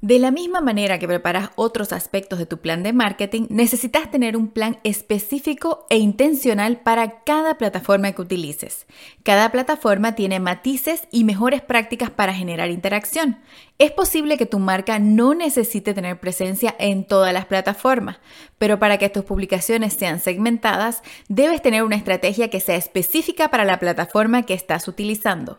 De la misma manera que preparas otros aspectos de tu plan de marketing, necesitas tener un plan específico e intencional para cada plataforma que utilices. Cada plataforma tiene matices y mejores prácticas para generar interacción. Es posible que tu marca no necesite tener presencia en todas las plataformas, pero para que tus publicaciones sean segmentadas, debes tener una estrategia que sea específica para la plataforma que estás utilizando.